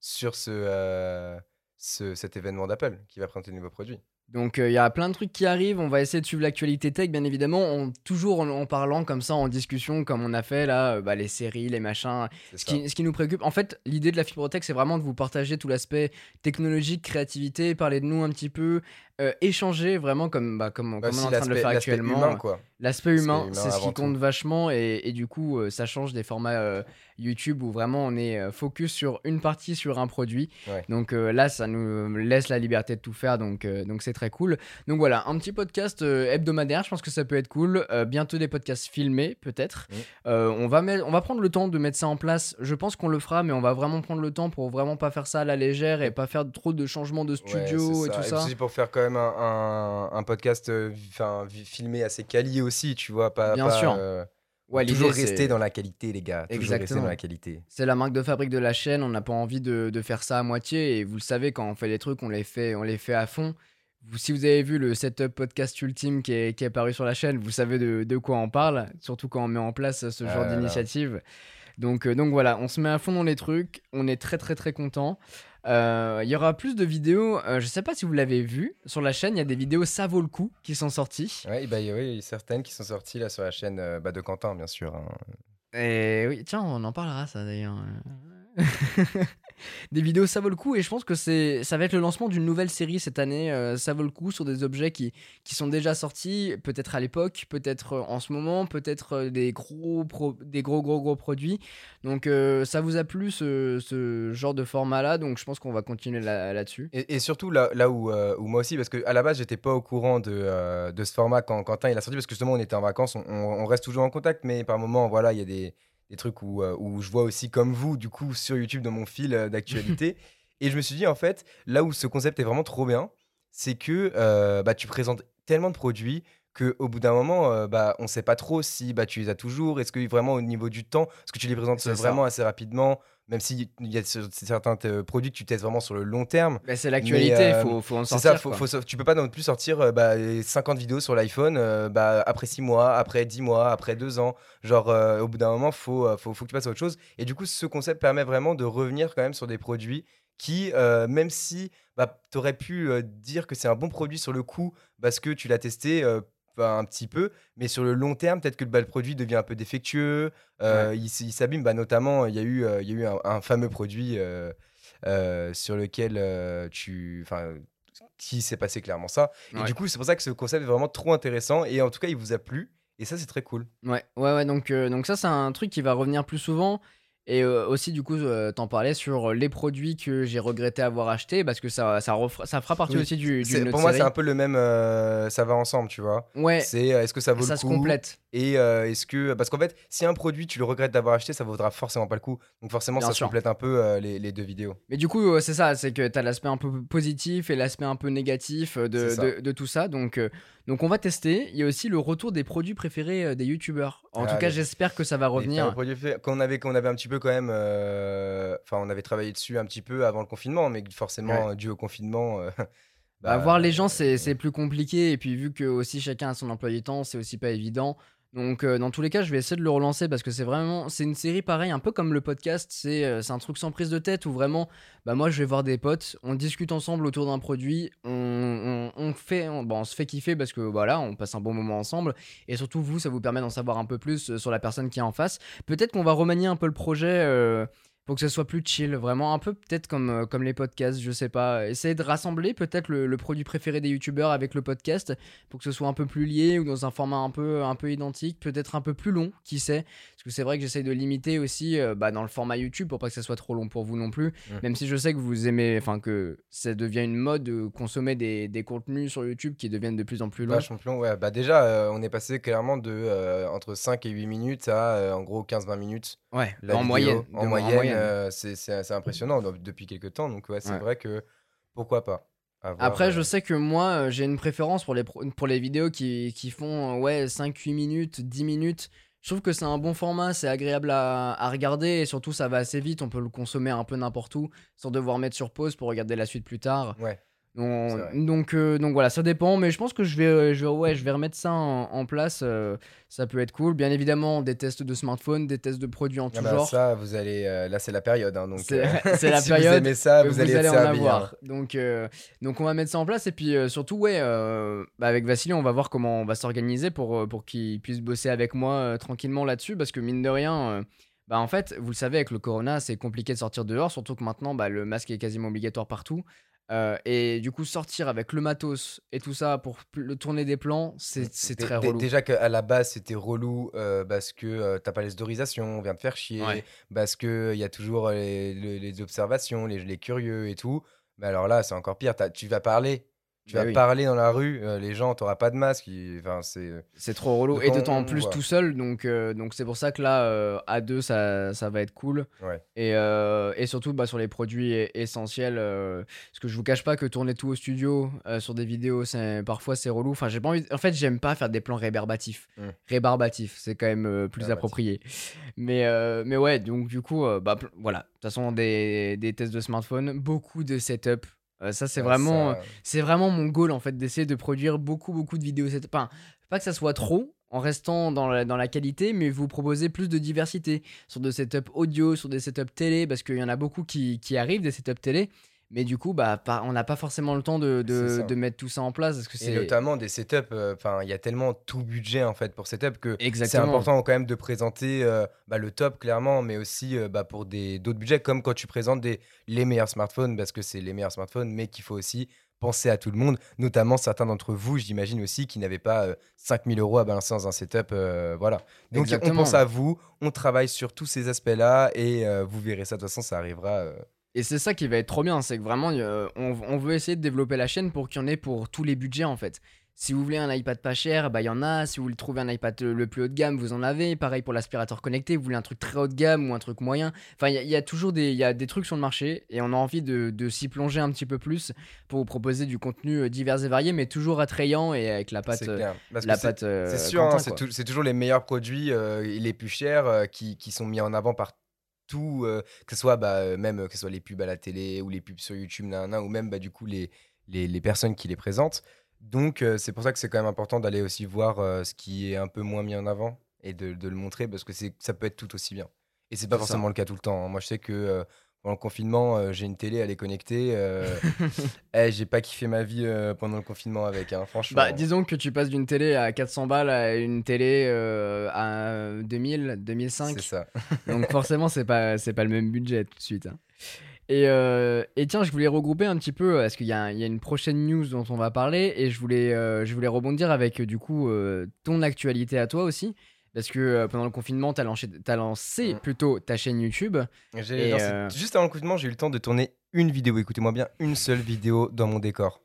sur ce, ce- cet événement d'Apple qui va présenter de nouveaux produits. Donc euh, il y a plein de trucs qui arrivent, on va essayer de suivre l'actualité tech bien évidemment, en- toujours en, en parlant comme ça, en discussion comme on a fait là, euh, bah, les séries, les machins, ce qui, ce qui nous préoccupe. En fait l'idée de la fibrotech c'est vraiment de vous partager tout l'aspect technologique, créativité, parler de nous un petit peu, euh, échanger vraiment comme, bah, comme, Bah, comme on est en train de le faire actuellement. humain, quoi. L'aspect humain, c'est ce qui tout. compte vachement et, et du coup, euh, ça change des formats euh, YouTube où vraiment on est euh, focus sur une partie, sur un produit. Ouais. Donc euh, là, ça nous laisse la liberté de tout faire, donc donc c'est très cool. Donc voilà, un petit podcast hebdomadaire, je pense que ça peut être cool. Bientôt des podcasts filmés, peut-être. Mm. On, va on va prendre le temps de mettre ça en place. Je pense qu'on le fera, mais on va vraiment prendre le temps pour vraiment pas faire ça à la légère et pas faire trop de changements de studio et tout Et ça. aussi pour faire quand même un, un- un podcast filmé assez quali aussi, tu vois. Pas, Bien pas, sûr. euh, Ouais, toujours rester dans la qualité, les gars. Toujours rester Exactement. dans la qualité. C'est la marque de fabrique de la chaîne, on n'a pas envie de, de faire ça à moitié et vous le savez quand on fait les trucs, on les fait, on les fait à fond. Vous- si vous avez vu le setup podcast ultime qui est, qui est apparu sur la chaîne, vous savez de, de quoi on parle, surtout quand on met en place ce Ah genre là. d'initiative. Donc, euh, donc voilà, on se met à fond dans les trucs, on est très très très content. Il y aura plus de vidéos, euh, je sais pas si vous l'avez vu, sur la chaîne il y a des vidéos ça vaut le coup qui sont sorties. Ouais, bah, oui, il y a certaines qui sont sorties là sur la chaîne euh, bah, de Quentin, bien sûr. hein. Et oui, tiens, on en parlera ça d'ailleurs. des vidéos, ça vaut le coup et je pense que c'est, ça va être le lancement d'une nouvelle série cette année. euh, ça vaut le coup sur des objets qui, qui sont déjà sortis, peut-être à l'époque, peut-être euh, en ce moment, peut-être euh, des gros, des gros, gros, gros produits. Donc ça vous a plu ce, ce genre de format-là, donc je pense qu'on va continuer là- là-dessus. Et, surtout là, là où, où moi aussi, parce qu'à la base, j'étais pas au courant de, de ce format quand Quentin il a sorti, parce que justement, on était en vacances, on, on- on reste toujours en contact, mais par moments, voilà, il y a des, des trucs où, euh, où je vois aussi comme vous, du coup, sur YouTube, dans mon fil euh, d'actualité. et je me suis dit, en fait, là où ce concept est vraiment trop bien, c'est que euh, bah, tu présentes tellement de produits qu'au bout d'un moment, euh, bah, on sait pas trop si bah, tu les as toujours. Est-ce que vraiment au niveau du temps, est-ce que tu les présentes ça. vraiment assez rapidement, même s'il y a ce- certains euh, produits que tu testes vraiment sur le long terme Bah, c'est l'actualité, il euh, faut, faut en c'est sortir. ça, faut, faut tu peux pas non plus sortir euh, bah, 50 vidéos sur l'iPhone euh, bah, après 6 mois, après 10 mois, après 2 ans. Genre, au bout d'un moment, faut, faut, faut que tu passes à autre chose. Et du coup, ce concept permet vraiment de revenir quand même sur des produits qui, euh, même si bah, tu aurais pu euh, dire que c'est un bon produit sur le coup parce que tu l'as testé euh, un petit peu, mais sur le long terme, peut-être que le produit devient un peu défectueux, euh, il, il s'abîme. Bah, notamment, il y a eu, euh, il y a eu un, un fameux produit euh, sur lequel tu. Enfin, qui s'est passé clairement ça. Et Ouais. du coup, c'est pour ça que ce concept est vraiment trop intéressant. Et en tout cas, il vous a plu. Et ça, c'est très cool. Ouais, ouais, ouais. Donc, donc ça, c'est un truc qui va revenir plus souvent. Et euh, aussi, du coup, euh, t'en parlais sur les produits que j'ai regretté avoir achetés parce que ça, ça, ça fera partie Oui, aussi du, pour moi, c'est un peu le même. euh, ça va ensemble, tu vois. Ouais, C'est euh, est-ce que ça vaut ça le se coup complète. Et euh, est-ce que. Parce qu'en fait, si un produit, tu le regrettes d'avoir acheté, ça vaudra forcément pas le coup. Donc, forcément, Bien ça sûr. se complète un peu les, les deux vidéos. Mais du coup, c'est ça, c'est que t'as l'aspect un peu positif et l'aspect un peu négatif de, ça. de, de tout ça. Donc, donc, on va tester. Il y a aussi le retour des produits préférés euh, des youtubeurs. En Ah, tout cas, j'espère que ça va revenir. qu'on avait, qu'on avait un petit peu quand même. euh, Enfin, on avait travaillé dessus un petit peu avant le confinement, mais forcément, dû au confinement. euh, Bah, bah, voir les gens, c'est euh, c'est plus compliqué. Et puis, vu que aussi chacun a son emploi du temps, c'est aussi pas évident. Donc, euh, dans tous les cas, je vais essayer de le relancer parce que c'est vraiment. C'est une série pareil, un peu comme le podcast. C'est euh, un truc sans prise de tête où vraiment, bah, moi, je vais voir des potes, on discute ensemble autour d'un produit, on, fait, on, bon, on se fait kiffer parce que voilà, on passe un bon moment ensemble. Et surtout, vous, ça vous permet d'en savoir un peu plus euh, sur la personne qui est en face. Peut-être qu'on va remanier un peu le projet. Pour que ce soit plus chill, vraiment un peu peut-être comme, euh, comme les podcasts, je sais pas. Essayer de rassembler peut-être le, le produit préféré des youtubeurs avec le podcast pour que ce soit un peu plus lié ou dans un format un peu, un peu identique, peut-être un peu plus long, qui sait. Parce que c'est vrai que j'essaye de limiter aussi euh, bah, dans le format YouTube pour pas que ça soit trop long pour vous non plus. Même si je sais que vous aimez, enfin que ça devient une mode de consommer des, des contenus sur YouTube qui deviennent de plus en plus longs. Vachement plus long, ouais. Bah déjà, euh, on est passé clairement de entre 5 et 8 minutes à en gros 15-20 minutes. Ouais, en vidéo. moyenne. En de- euh, c'est impressionnant donc, depuis quelques temps. Donc ouais, c'est Ouais. vrai que pourquoi pas. Après, euh, je sais que moi, euh, j'ai une préférence pour les, pour les vidéos qui, qui font euh, ouais, 5-8 minutes, 10 minutes. Je trouve que c'est un bon format, c'est agréable à, à regarder et surtout ça va assez vite, on peut le consommer un peu n'importe où sans devoir mettre sur pause pour regarder la suite plus tard. Ouais. Donc, euh, donc voilà, ça dépend, mais je pense que je vais, euh, je vais, ouais, je vais remettre ça en, en place, euh, ça peut être cool. Bien évidemment, des tests de smartphone, des tests de produits en tout Ah bah, genre. ça, vous allez. euh, là, c'est la période. hein, donc, C'est- c'est la si période Vous aimez ça, vous, allez, être en servi, avoir. hein. Donc, donc on va mettre ça en place et puis surtout ouais, bah, avec Vassili on va voir comment on va s'organiser pour, pour qu'il puisse bosser avec moi tranquillement là-dessus parce que mine de rien, bah en fait vous le savez avec le corona c'est compliqué de sortir dehors surtout que maintenant bah, le masque est quasiment obligatoire partout. Euh, et du coup, sortir avec le matos et tout ça pour le tourner des plans, c'est c'est très relou. Déjà qu'à la base, c'était relou euh, parce que euh, t'as pas les autorisations, on vient de faire chier, Ouais. parce qu'il y a toujours les, le- les observations, les, les curieux et tout. Mais alors là, c'est encore pire. tu vas parler. Tu Bah vas oui. parler dans la rue, euh, les gens, t'auras pas de masque. Enfin, c'est. C'est trop relou. Et d'autant en plus tout seul. Donc euh, donc c'est pour ça que là, euh, à deux, ça, ça va être cool. Ouais. Et, et surtout bah, sur les produits essentiels. parce que je vous cache pas que tourner tout au studio sur des vidéos, c'est parfois c'est relou. Enfin, j'ai pas envie. En fait, j'aime pas faire des plans rébarbatifs. Mm. Rébarbatifs, c'est quand même plus Rébarbatif. approprié. Mais, mais ouais, donc du coup, bah, voilà. De toute façon, des, des tests de smartphone, beaucoup de setup. Euh, ça, c'est Ouais, vraiment. ça- C'est vraiment mon goal en fait d'essayer de produire beaucoup beaucoup de vidéos. setup. Enfin, pas que ça soit trop en restant dans la, dans la qualité, mais vous proposer plus de diversité sur des setups audio, sur des setups télé, parce qu'il y en a beaucoup qui, qui arrivent des setups télé. Mais du coup, bah, on n'a pas forcément le temps de, de, mettre tout ça en place. Parce que Et notamment des setups, euh, il y a tellement tout budget en fait pour setup que c'est important quand même de présenter euh, bah, le top clairement, mais aussi euh, bah, pour d'autres budgets comme quand tu présentes des, les meilleurs smartphones parce que c'est les meilleurs smartphones, mais qu'il faut aussi penser à tout le monde, notamment certains d'entre vous, j'imagine aussi, qui n'avaient pas euh, 5000 euros à balancer dans un setup, euh, voilà. Donc on Exactement. pense à vous, on travaille sur tous ces aspects-là et euh, vous verrez ça de toute façon, ça arrivera. Euh, Et c'est ça qui va être trop bien, c'est que vraiment, euh, on, on veut essayer de développer la chaîne pour qu'il y en ait pour tous les budgets en fait. Si vous voulez un iPad pas cher, bah il y en a. Si vous voulez trouver un iPad le le plus haut de gamme, vous en avez. Pareil pour l'aspirateur connecté, vous voulez un truc très haut de gamme ou un truc moyen. Enfin, il y, a- il y a toujours des, y a des trucs sur le marché et on a envie de, de s'y plonger un petit peu plus pour vous proposer du contenu euh, divers et varié, mais toujours attrayant et avec la patte, c'est euh, c'est- euh, sûr, hein, c'est toujours les meilleurs produits, euh, les plus chers, euh, qui, qui sont mis en avant par tout, euh, que ce soit bah, euh, même euh, que ce soit les pubs à la télé ou les pubs sur YouTube, nanana, ou même bah, du coup les, les, les personnes qui les présentent. Donc euh, c'est pour ça que c'est quand même important d'aller aussi voir euh, ce qui est un peu moins mis en avant et de, de le montrer parce que c'est ça peut être tout aussi bien. Et c'est pas ça. forcément le cas tout le temps. hein. Moi je sais que pendant le confinement, euh, j'ai une télé, elle est connectée. euh, eh, j'ai pas kiffé ma vie euh, pendant le confinement avec, hein, franchement. Bah, disons que tu passes d'une télé à 400 balles à une télé euh, à 2000, 2005. c'est ça. Donc forcément, c'est pas, c'est pas le même budget tout de suite. hein. Et, et tiens, je voulais regrouper un petit peu, parce qu'il y, a- il y a une prochaine news dont on va parler, et je voulais, je voulais rebondir avec du coup ton actualité à toi aussi. Parce que euh, pendant le confinement, t'as lancé, t'as lancé Mm. plutôt ta chaîne YouTube. J'ai Et, lancé- euh, Juste avant le confinement, j'ai eu le temps de tourner une vidéo. Écoutez-moi bien, une seule vidéo dans mon décor.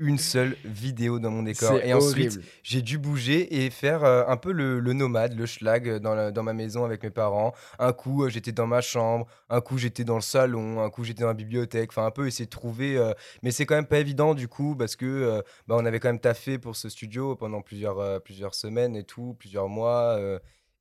Une seule vidéo dans mon décor. Et ensuite, horrible. j'ai dû bouger et faire euh, un peu le, le nomade, le schlag euh, dans, la- dans ma maison avec mes parents. Un coup, euh, j'étais dans ma chambre. Un coup, j'étais dans le salon. Un coup, j'étais dans la bibliothèque. Enfin, un peu essayer de trouver. euh, Mais c'est quand même pas évident du coup parce que bah, on avait quand même taffé pour ce studio pendant plusieurs, plusieurs semaines et tout, plusieurs mois.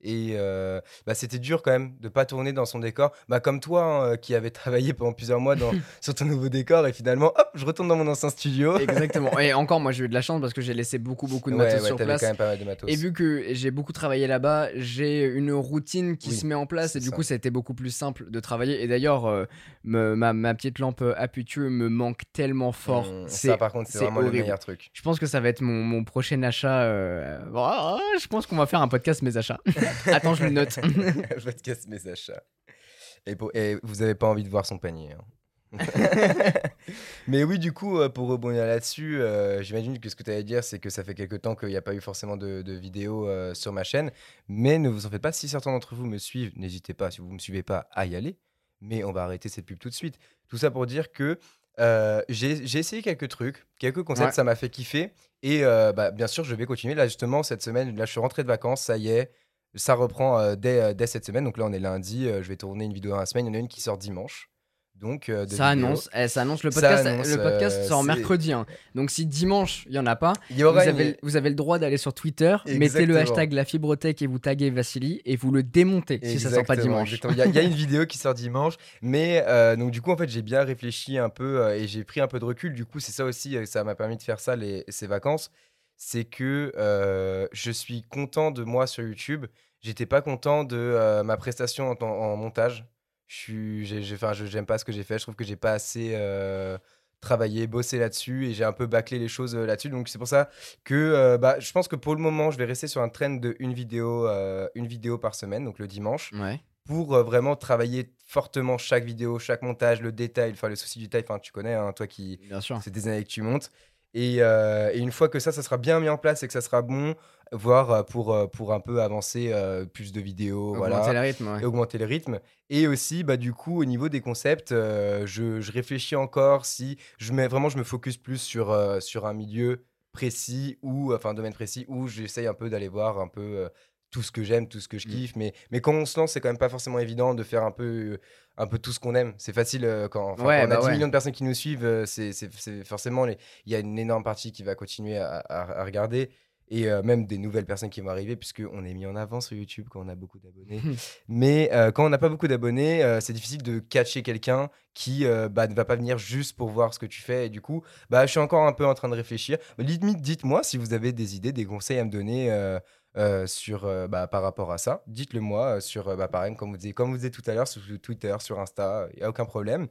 Et euh, bah, c'était dur quand même de pas tourner dans son décor. Bah, comme toi hein, euh, qui avait travaillé pendant plusieurs mois dans, sur ton nouveau décor et finalement, hop, je retourne dans mon ancien studio. Exactement. Et encore, moi, j'ai eu de la chance parce que j'ai laissé beaucoup, beaucoup de Ouais, matos ouais, sur place. quand même pas mal de matos. Et vu que j'ai beaucoup travaillé là-bas, j'ai une routine qui Oui, se met en place et du ça. coup, ça a été beaucoup plus simple de travailler. Et d'ailleurs, euh, ma, ma petite lampe Aputure me manque tellement fort. Mmh, ça, par contre, c'est vraiment le horrible. meilleur truc. Je pense que ça va être mon, mon prochain achat. euh, oh, je pense qu'on va faire un podcast mes achats. Attends, je le note. Podcast mes achats. Et, pour- et vous avez pas envie de voir son panier. hein. Mais oui, du coup, euh, pour rebondir là-dessus, euh, j'imagine que ce que tu allais dire, c'est que ça fait quelques temps qu'il n'y a pas eu forcément de, de vidéos euh, sur ma chaîne. Mais ne vous en faites pas, si certains d'entre vous me suivent, n'hésitez pas, si vous ne me suivez pas, à y aller. Mais on va arrêter cette pub tout de suite. Tout ça pour dire que euh, j'ai essayé quelques trucs, quelques concepts, Ouais. ça m'a fait kiffer. Et bah, bien sûr, je vais continuer. Là, justement, cette semaine, là, je suis rentré de vacances, ça y est. Ça reprend euh, dès, euh, dès cette semaine. Donc là, on est lundi. euh, je vais tourner une vidéo dans la semaine. Il y en a une qui sort dimanche. Donc, euh, Ça annonce, eh, ça annonce le Ça podcast. annonce, le podcast euh, sort mercredi. hein. Donc si dimanche il y en a pas, vous une- avez, vous avez le droit d'aller sur Twitter, mettez le hashtag la fibrotech et vous taguez Vassili et vous le démontez si ça sort pas dimanche. Il y, a- il y a une vidéo qui sort dimanche, mais euh, donc du coup en fait j'ai bien réfléchi un peu et j'ai pris un peu de recul. Du coup c'est ça aussi, ça m'a permis de faire ça les, ces vacances, c'est que euh, je suis content de moi sur YouTube. J'étais pas content de euh, ma prestation en, montage. Je enfin, je- j'aime pas ce que j'ai fait. Je trouve que j'ai pas assez euh, travaillé, bossé là-dessus et j'ai un peu bâclé les choses là-dessus. Donc c'est pour ça que bah, je pense que pour le moment je vais rester sur un trend de une vidéo, une vidéo par semaine, donc le dimanche Ouais. pour vraiment travailler fortement chaque vidéo, chaque montage, le détail, enfin le souci du détail. Enfin, tu connais, hein, toi qui, Bien sûr. c'est des années que tu montes. Et, euh, et une fois que ça, ça sera bien mis en place et que ça sera bon, voire euh, pour, euh, pour un peu avancer euh, plus de vidéos, Augmenter voilà, le rythme, ouais. et augmenter le rythme. Et aussi, bah, du coup, au niveau des concepts, euh, je, je réfléchis encore si je mets vraiment, je me focus plus sur, sur un milieu précis ou, enfin, un domaine précis où j'essaye un peu d'aller voir un peu tout ce que j'aime, tout ce que je Mm. kiffe. Mais, mais quand on se lance, c'est quand même pas forcément évident de faire un peu, euh, un peu tout ce qu'on aime. C'est facile euh, quand, enfin, Ouais, quand on bah a 10 ouais. millions de personnes qui nous suivent, euh, c'est forcément, il y a une énorme partie qui va continuer à, à- à regarder. Et euh, même des nouvelles personnes qui vont arriver, puisqu'on est mis en avant sur YouTube quand on a beaucoup d'abonnés. Mais quand on n'a pas beaucoup d'abonnés, c'est difficile de catcher quelqu'un qui bah, ne va pas venir juste pour voir ce que tu fais. Et du coup, bah, je suis encore un peu en train de réfléchir. Limite, dites-moi si vous avez des idées, des conseils à me donner euh, sur, euh, bah, par rapport à ça. Dites-le moi euh, sur, bah, pareil, comme vous disiez, comme vous disiez tout à l'heure, sur Twitter, sur Insta, il n'y a aucun problème.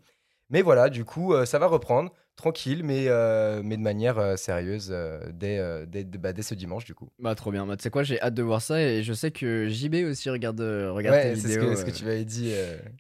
Mais voilà, du coup, ça va reprendre tranquille, mais, euh, mais de manière euh, sérieuse euh, dès, dès, bah, dès ce dimanche, du coup. Bah trop bien, bah, tu sais quoi, j'ai hâte de voir ça et je sais que JB aussi regarde, regarde tes Ouais, c'est ce que, tu m'avais dit.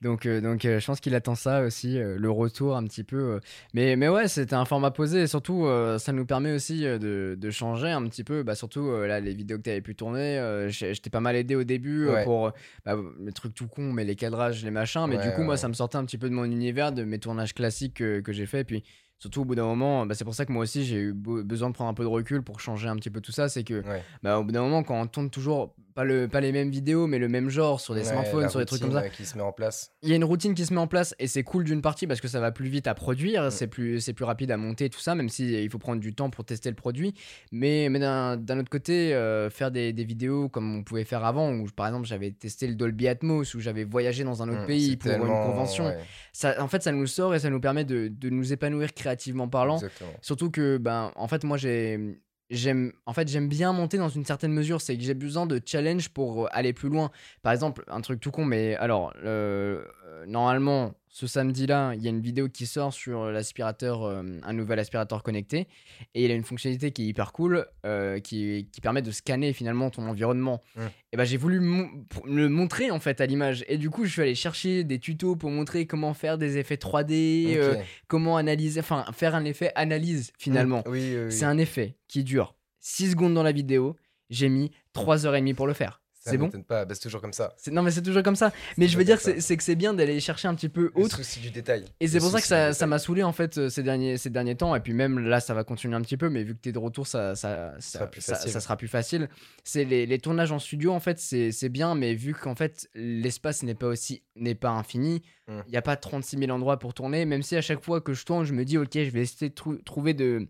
Donc, donc je pense qu'il attend ça aussi, le retour un petit peu. Mais, mais ouais, c'était un format posé et surtout, ça nous permet aussi de, de changer un petit peu. Bah, surtout, là, les vidéos que tu avais pu tourner, j'ai- j'étais pas mal aidé au début Ouais. pour bah, les trucs tout cons, mais les cadrages, les machins. Mais du coup, moi, ça me sortait un petit peu de mon univers, de mes tournages classiques que, que j'ai fait. Et puis, surtout, au bout d'un moment, bah, c'est pour ça que moi aussi, j'ai eu be- besoin de prendre un peu de recul pour changer un petit peu tout ça. C'est que Ouais. bah, au bout d'un moment, quand on tourne toujours pas, le, pas les mêmes vidéos, mais le même genre sur des Ouais, smartphones, sur des trucs comme ça, routine, euh, qui se met en place. il y a une routine qui se met en place et c'est cool d'une partie parce que ça va plus vite à produire, Mm. c'est plus, c'est plus rapide à monter, tout ça, même si il faut prendre du temps pour tester le produit. Mais, mais d'un d'un autre côté, euh, faire des, des vidéos comme on pouvait faire avant, où par exemple j'avais testé le Dolby Atmos, où j'avais voyagé dans un autre Mm, pays pour une convention, ouais, ça, en fait ça nous sort et ça nous permet de, de nous épanouir créativement parlant. exactement. Surtout que, ben, en fait, moi, j'ai. J'aime en fait j'aime bien monter dans une certaine mesure. C'est que j'ai besoin de challenge pour euh, aller plus loin. Par exemple un truc tout con mais alors euh, normalement ce samedi là il y a une vidéo qui sort sur l'aspirateur euh, un nouvel aspirateur connecté et il a une fonctionnalité qui est hyper cool euh, qui, qui permet de scanner finalement ton environnement Mm. et ben j'ai voulu mon- le montrer en fait à l'image et du coup je suis allé chercher des tutos pour montrer comment faire des effets 3D euh, Ok. comment analyser, enfin faire un effet analyse finalement. Mm, Oui, oui, oui. C'est un effet qui dure 6 secondes dans la vidéo, j'ai mis 3h30 pour le faire. C'est bon pas, bah, c'est toujours comme ça. Non mais c'est toujours comme ça. Mais je veux dire, c'est que c'est bien d'aller chercher un petit peu Le autre. souci du détail. Et c'est Le pour ça que ça m'a saoulé en fait euh, ces derniers, ces derniers temps. Et puis même là, ça va continuer un petit peu. Mais vu que t'es de retour, ça, ça, ça, sera plus ça- facile. ça sera plus facile. C'est les, les tournages en studio en fait, c'est c'est bien. Mais vu qu'en fait l'espace n'est pas aussi n'est pas infini, il Mm. n'y a pas 36 000 endroits pour tourner. Même si à chaque fois que je tourne, je me dis ok, je vais essayer de trou- trouver de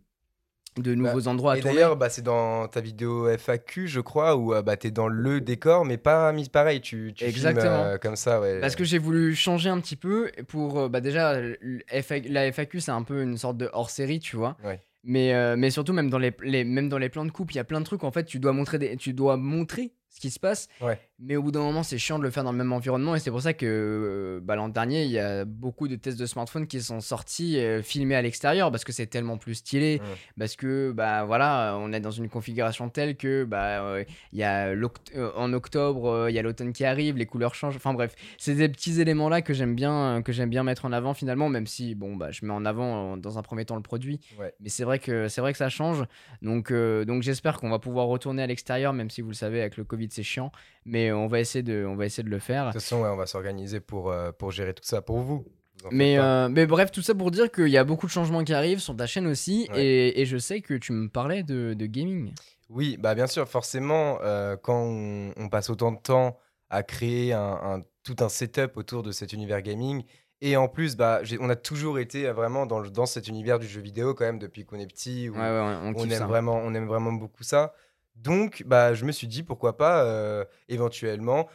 de nouveaux endroits à Bah, Et tourner. d'ailleurs, bah, c'est dans ta vidéo FAQ, je crois, où euh, bah, tu es dans le décor, mais pas mis pareil. Tu, tu filmes, Exactement. euh, comme ça, ouais. Parce que j'ai voulu changer un petit peu pour euh, bah déjà la FAQ c'est un peu une sorte de hors série tu vois. Ouais. Mais, euh, mais surtout même dans les, les- même dans les plans de coupe il y a plein de trucs en fait tu dois montrer des, tu dois montrer ce qui se passe. Ouais. Mais au bout d'un moment c'est chiant de le faire dans le même environnement et c'est pour ça que euh, bah, l'an dernier il y a beaucoup de tests de smartphones qui sont sortis euh, filmés à l'extérieur parce que c'est tellement plus stylé. Mm. parce que bah voilà on est dans une configuration telle que bah euh, y a euh, en octobre il y a l'automne qui arrive les couleurs changent. Enfin bref c'est des petits éléments là que j'aime bien que j'aime bien mettre en avant finalement même si bon bah je mets en avant dans un premier temps le produit. Ouais. mais c'est vrai que vrai que ça change. Donc donc j'espère qu'on va pouvoir retourner à l'extérieur même si vous le savez avec le Covid c'est chiant mais on va essayer de on va essayer de le faire De toute façon, ouais, on va s'organiser pour, euh, pour gérer tout ça pour vous. Mais, euh, mais bref, tout ça pour dire qu'il y a beaucoup de changements qui arrivent sur ta chaîne aussi. Ouais. Et, et je sais que tu me parlais de, de gaming. Oui, bah bien sûr, forcément, euh, quand on, on passe autant de temps à créer un, un- tout un setup autour de cet univers gaming, et en plus, bah, on a toujours été vraiment dans, le- dans cet univers du jeu vidéo quand même depuis qu'on est petit. où Ouais, ouais, on, aime ça. vraiment, on aime vraiment beaucoup ça. Donc, bah, je me suis dit pourquoi pas euh, éventuellement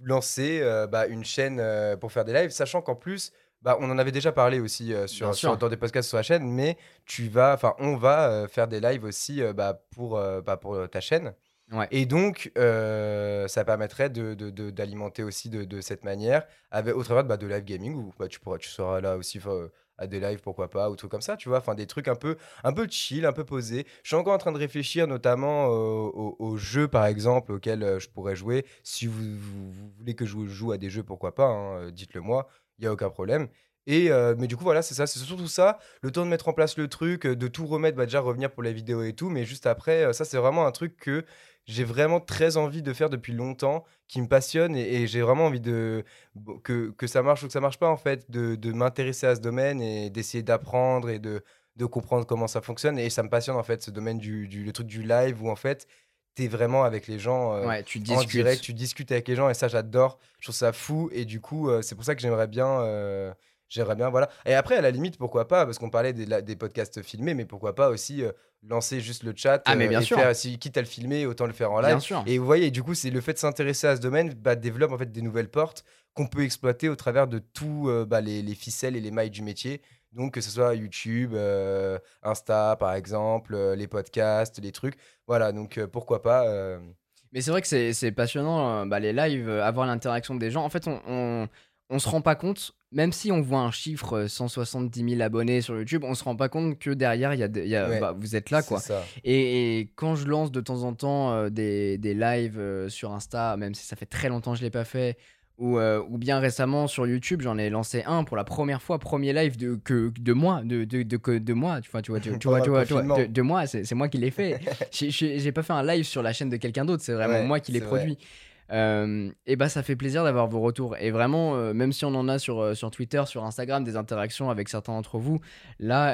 lancer euh, bah, une chaîne euh, pour faire des lives, sachant qu'en plus, bah, on en avait déjà parlé aussi sur, sur- dans des podcasts sur la chaîne, mais tu vas, enfin, on va faire des lives aussi bah, pour, bah, pour ta chaîne. Ouais. Et donc, ça permettrait de- de- de- d'alimenter aussi de, de cette manière, avec, au travers bah, de live gaming, où bah, tu, pourras, tu seras là aussi à des lives, pourquoi pas, ou trucs comme ça, tu vois. Enfin, des trucs un peu, un peu chill, un peu posés. Je suis encore en train de réfléchir notamment aux, jeux, par exemple, auxquels euh, je pourrais jouer. Si vous, voulez que je joue à des jeux, pourquoi pas, hein, euh, dites-le moi, il n'y a aucun problème. Et euh, mais du coup, voilà, c'est ça, c'est surtout ça, le temps de mettre en place le truc, de tout remettre, bah, déjà revenir pour les vidéos et tout, mais juste après, ça, c'est vraiment un truc que j'ai vraiment très envie de faire depuis longtemps, qui me passionne et, j'ai vraiment envie de que, que, ça marche ou que ça marche pas en fait, de, de m'intéresser à ce domaine et d'essayer d'apprendre et de, de comprendre comment ça fonctionne. Et ça me passionne en fait ce domaine du, du le truc du live où en fait tu es vraiment avec les gens euh, ouais, tu en direct, tu discutes avec les gens et ça j'adore, je trouve ça fou et du coup euh, c'est pour ça que j'aimerais bien euh, J'aimerais bien, voilà. Et après, à la limite, pourquoi pas, parce qu'on parlait des, des, podcasts filmés, mais pourquoi pas aussi euh, lancer juste le chat. Ah, mais euh, bien et sûr. Faire, si, quitte à le filmer, autant le faire en live. Bien sûr. Et vous voyez, du coup, c'est le fait de s'intéresser à ce domaine, bah, développe en fait des nouvelles portes qu'on peut exploiter au travers de tous euh, bah, les, les, ficelles et les mailles du métier. Donc, que ce soit YouTube, Insta, par exemple, les podcasts, les trucs. Voilà, donc pourquoi pas. Mais c'est vrai que c'est passionnant, bah, les lives, avoir l'interaction des gens. En fait, on, on, on se rend pas compte même si on voit un chiffre 170 euh, 000 abonnés sur YouTube, on se rend pas compte que derrière, il y a, bah, vous êtes là. quoi. Et, quand je lance de temps en temps euh, des, des, lives euh, sur Insta, même si ça fait très longtemps que je l'ai pas fait, ou, ou bien récemment sur YouTube, j'en ai lancé un pour la première fois, premier live de, que, de moi, de, de, de, de moi, tu vois, tu vois, tu, vois, tu vois, de, moi, c'est moi qui l'ai fait. J'ai pas fait un live sur la chaîne de quelqu'un d'autre, c'est vraiment moi qui l'ai produit. Euh, et bah ça fait plaisir d'avoir vos retours. Et vraiment, euh, même si on en a sur, euh, sur Twitter, sur Instagram, des interactions avec certains d'entre vous, là,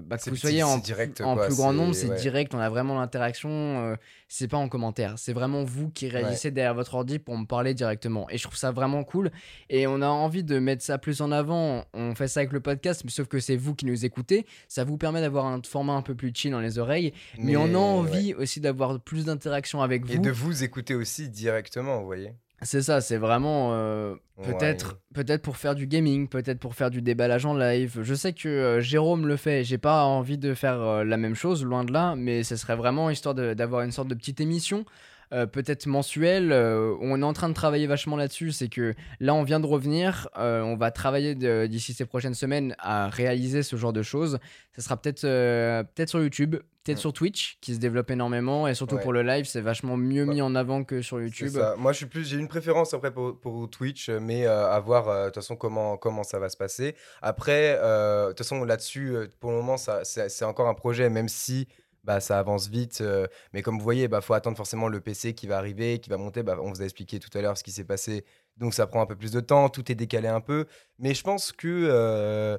bah, que vous soyez en, direct, en plus grand nombre, c'est direct, on a vraiment l'interaction c'est pas en commentaire. C'est vraiment vous qui réagissez derrière votre ordi pour me parler directement. Et je trouve ça vraiment cool. Et on a envie de mettre ça plus en avant. On fait ça avec le podcast, mais sauf que c'est vous qui nous écoutez. Ça vous permet d'avoir un format un peu plus chill dans les oreilles. Mais, on a envie aussi d'avoir plus d'interaction avec vous. Et de vous écouter aussi directement, vous voyez. C'est ça, c'est vraiment euh, peut-être peut-être pour faire du gaming, peut-être pour faire du déballage en live. Je sais que euh, Jérôme le fait, j'ai pas envie de faire euh, la même chose, loin de là, mais ce serait vraiment histoire d'avoir une sorte de petite émission euh, peut-être mensuel. Euh, on est en train de travailler vachement là-dessus. C'est que là, on vient de revenir. Euh, on va travailler d'ici ces prochaines semaines à réaliser ce genre de choses. Ça sera peut-être peut-être sur YouTube, peut-être sur Twitch, qui se développe énormément. Et surtout pour le live, c'est vachement mieux mis en avant que sur YouTube. Moi, je suis plus, j'ai une préférence après pour, pour Twitch, mais à voir de toute façon comment, comment ça va se passer. Après, de toute façon, là-dessus, pour le moment, c'est encore un projet, même si bah, ça avance vite. Euh, mais comme vous voyez, il bah, faut attendre forcément le PC qui va arriver, qui va monter. Bah, on vous a expliqué tout à l'heure ce qui s'est passé. Donc ça prend un peu plus de temps, tout est décalé un peu. Mais je pense que euh,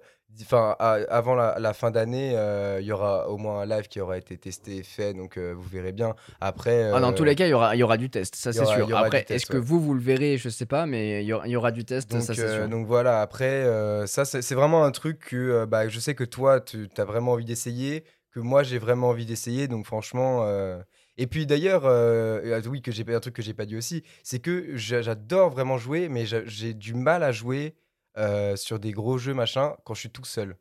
avant la, fin d'année, euh, il y aura au moins un live qui aura été testé et fait. Donc vous verrez bien. Après. Ah, dans tous les cas, il y aura, y aura du test, ça c'est sûr. Après, est-ce que vous, vous le verrez Je sais pas, mais il y, aura du test, donc, ça c'est sûr. Donc voilà, après, ça c'est vraiment un truc que bah, je sais que toi, tu as vraiment envie d'essayer moi j'ai vraiment envie d'essayer. Donc franchement. Euh, et puis d'ailleurs, euh, ah oui, que j'ai un truc que j'ai pas dit aussi, c'est que j'adore vraiment jouer, mais j'ai du mal à jouer euh, sur des gros jeux machin quand je suis tout seul.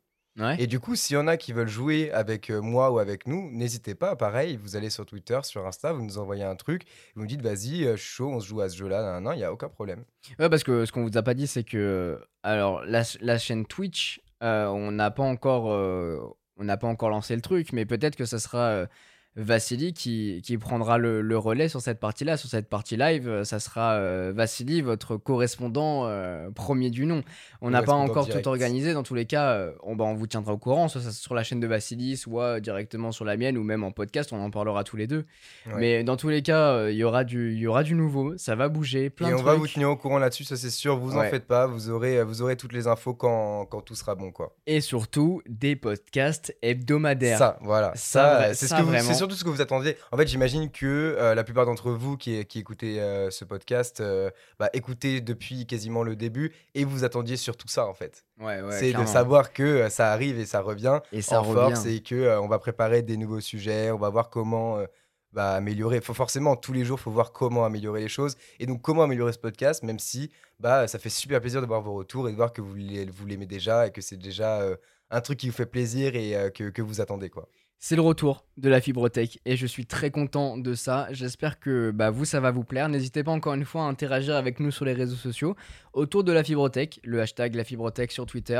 Et du coup, s'il y en a qui veulent jouer avec moi ou avec nous, n'hésitez pas. Pareil, vous allez sur Twitter, sur Insta, vous nous envoyez un truc, vous me dites vas-y, je suis chaud, on se joue à ce jeu-là. Non, il n'y a aucun problème. Ouais, parce que ce qu'on vous a pas dit, c'est que alors la, la chaîne Twitch, on n'a pas encore on n'a pas encore lancé le truc, mais peut-être que ça sera euh, Vassili qui, qui prendra le, relais sur cette partie-là. Sur cette partie live, euh, ça sera euh, Vassili, votre correspondant euh, premier du nom. On n'a pas encore tout organisé. Dans tous les cas, on, bah, on vous tiendra au courant, soit sur la chaîne de Vassili, soit directement sur la mienne, ou même en podcast. On en parlera tous les deux. Mais dans tous les cas, il y aura du, y aura du nouveau. Ça va bouger. Plein Et on va vous tenir au courant là-dessus, ça c'est sûr. Vous en faites pas. Vous aurez, vous aurez toutes les infos quand, quand tout sera bon, quoi. Et surtout des podcasts hebdomadaires. Ça, voilà. Ça, c'est ce que vous, tout ce que vous attendiez. En fait, j'imagine que euh, la plupart d'entre vous qui, qui écoutez euh, ce podcast, euh, bah, écoutez depuis quasiment le début et vous attendiez sur tout ça, en fait. Ouais, ouais, c'est de savoir que ça arrive et ça revient et ça en force et que on va préparer des nouveaux sujets, on va voir comment bah, améliorer. Faut forcément tous les jours, faut voir comment améliorer les choses et donc comment améliorer ce podcast, même si bah ça fait super plaisir de voir vos retours et de voir que vous l'aimez déjà et que c'est déjà un truc qui vous fait plaisir et que, que vous attendez quoi. C'est le retour de la fibrotech et je suis très content de ça. J'espère que bah, vous, ça va vous plaire. N'hésitez pas encore une fois à interagir avec nous sur les réseaux sociaux autour de la fibrotech, le hashtag la fibrotech sur Twitter.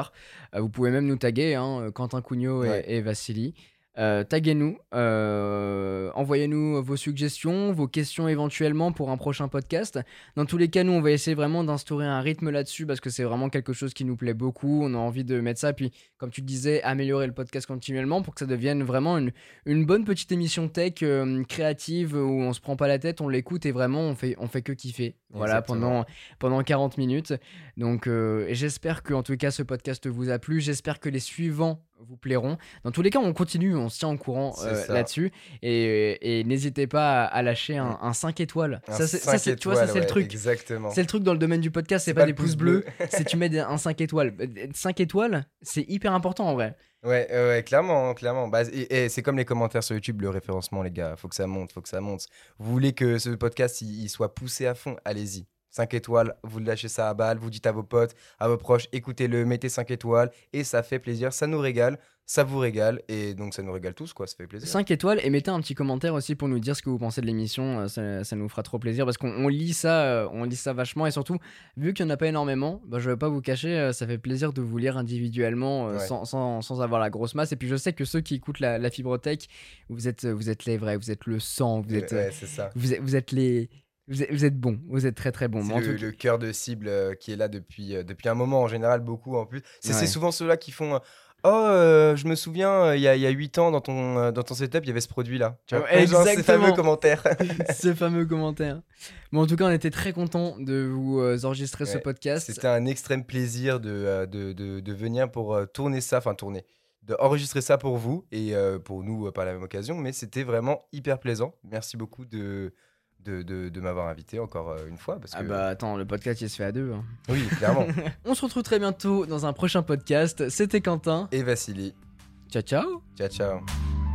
Euh, vous pouvez même nous taguer, hein, Quentin Cugnot et, Ouais. et Vassili. Euh, taguez-nous, euh, envoyez-nous vos suggestions, vos questions éventuellement pour un prochain podcast. Dans tous les cas, nous, on va essayer vraiment d'instaurer un rythme là-dessus parce que c'est vraiment quelque chose qui nous plaît beaucoup. On a envie de mettre ça, puis comme tu le disais, améliorer le podcast continuellement pour que ça devienne vraiment une, une bonne petite émission tech euh, créative où on se prend pas la tête, on l'écoute et vraiment on fait, on fait que kiffer. Voilà, Exactement. pendant, pendant 40 minutes. Donc j'espère que en tout cas ce podcast vous a plu. J'espère que les suivants vous plairont. Dans tous les cas, on continue, on se tient en courant euh, là-dessus. Et, et n'hésitez pas à, lâcher un, un 5 étoiles. Un Ça, tu vois, ça c'est le truc. Exactement. C'est le truc dans le domaine du podcast, c'est pas, des pouces bleus, c'est tu mets des- un 5 étoiles. 5 étoiles, c'est hyper important en vrai. Ouais, ouais, ouais, clairement, clairement. Bah, et, et c'est comme les commentaires sur YouTube, le référencement, les gars. Faut que ça monte, faut que ça monte. Vous voulez que ce podcast il, il soit poussé à fond Allez-y. 5 étoiles, vous lâchez ça à balle, vous dites à vos potes, à vos proches, écoutez-le, mettez 5 étoiles, et ça fait plaisir, ça nous régale, ça vous régale, et donc ça nous régale tous, quoi, ça fait plaisir. 5 étoiles et mettez un petit commentaire aussi pour nous dire ce que vous pensez de l'émission, euh, ça, ça nous fera trop plaisir parce qu'on on lit ça, euh, on lit ça vachement et surtout vu qu'il n'y en a pas énormément, bah, je vais pas vous cacher, euh, ça fait plaisir de vous lire individuellement Ouais. sans, sans- sans avoir la grosse masse et puis je sais que ceux qui écoutent la, la fibrotech, vous êtes, vous êtes les vrais, vous êtes le sang, vous êtes, Ouais, ça. vous êtes, vous êtes les, vous êtes, vous êtes bons, vous êtes très très bons. C'est le, tout- le cœur de cible euh, qui est là depuis, euh, depuis un moment, en général, beaucoup en plus. C'est Ouais. souvent ceux-là qui font euh, Oh, je me souviens, il y, a, il y a 8 ans, dans ton, dans ton setup, il y avait ce produit-là. Tu vois, Ouais, Genre, ces exactement. fameux commentaires. ce fameux commentaire. Bon, en tout cas, on était très content de vous enregistrer ce podcast. C'était un extrême plaisir de, de, de, de venir pour tourner ça, enfin tourner, de enregistrer ça pour vous et pour nous par la même occasion. Mais c'était vraiment hyper plaisant. Merci beaucoup de, de, de, de m'avoir invité encore euh, une fois. Parce que, Ah bah attends, le podcast il se fait à deux. hein. Oui, clairement. On se retrouve très bientôt dans un prochain podcast. C'était Quentin. et Vassili. Ciao ciao Ciao, ciao.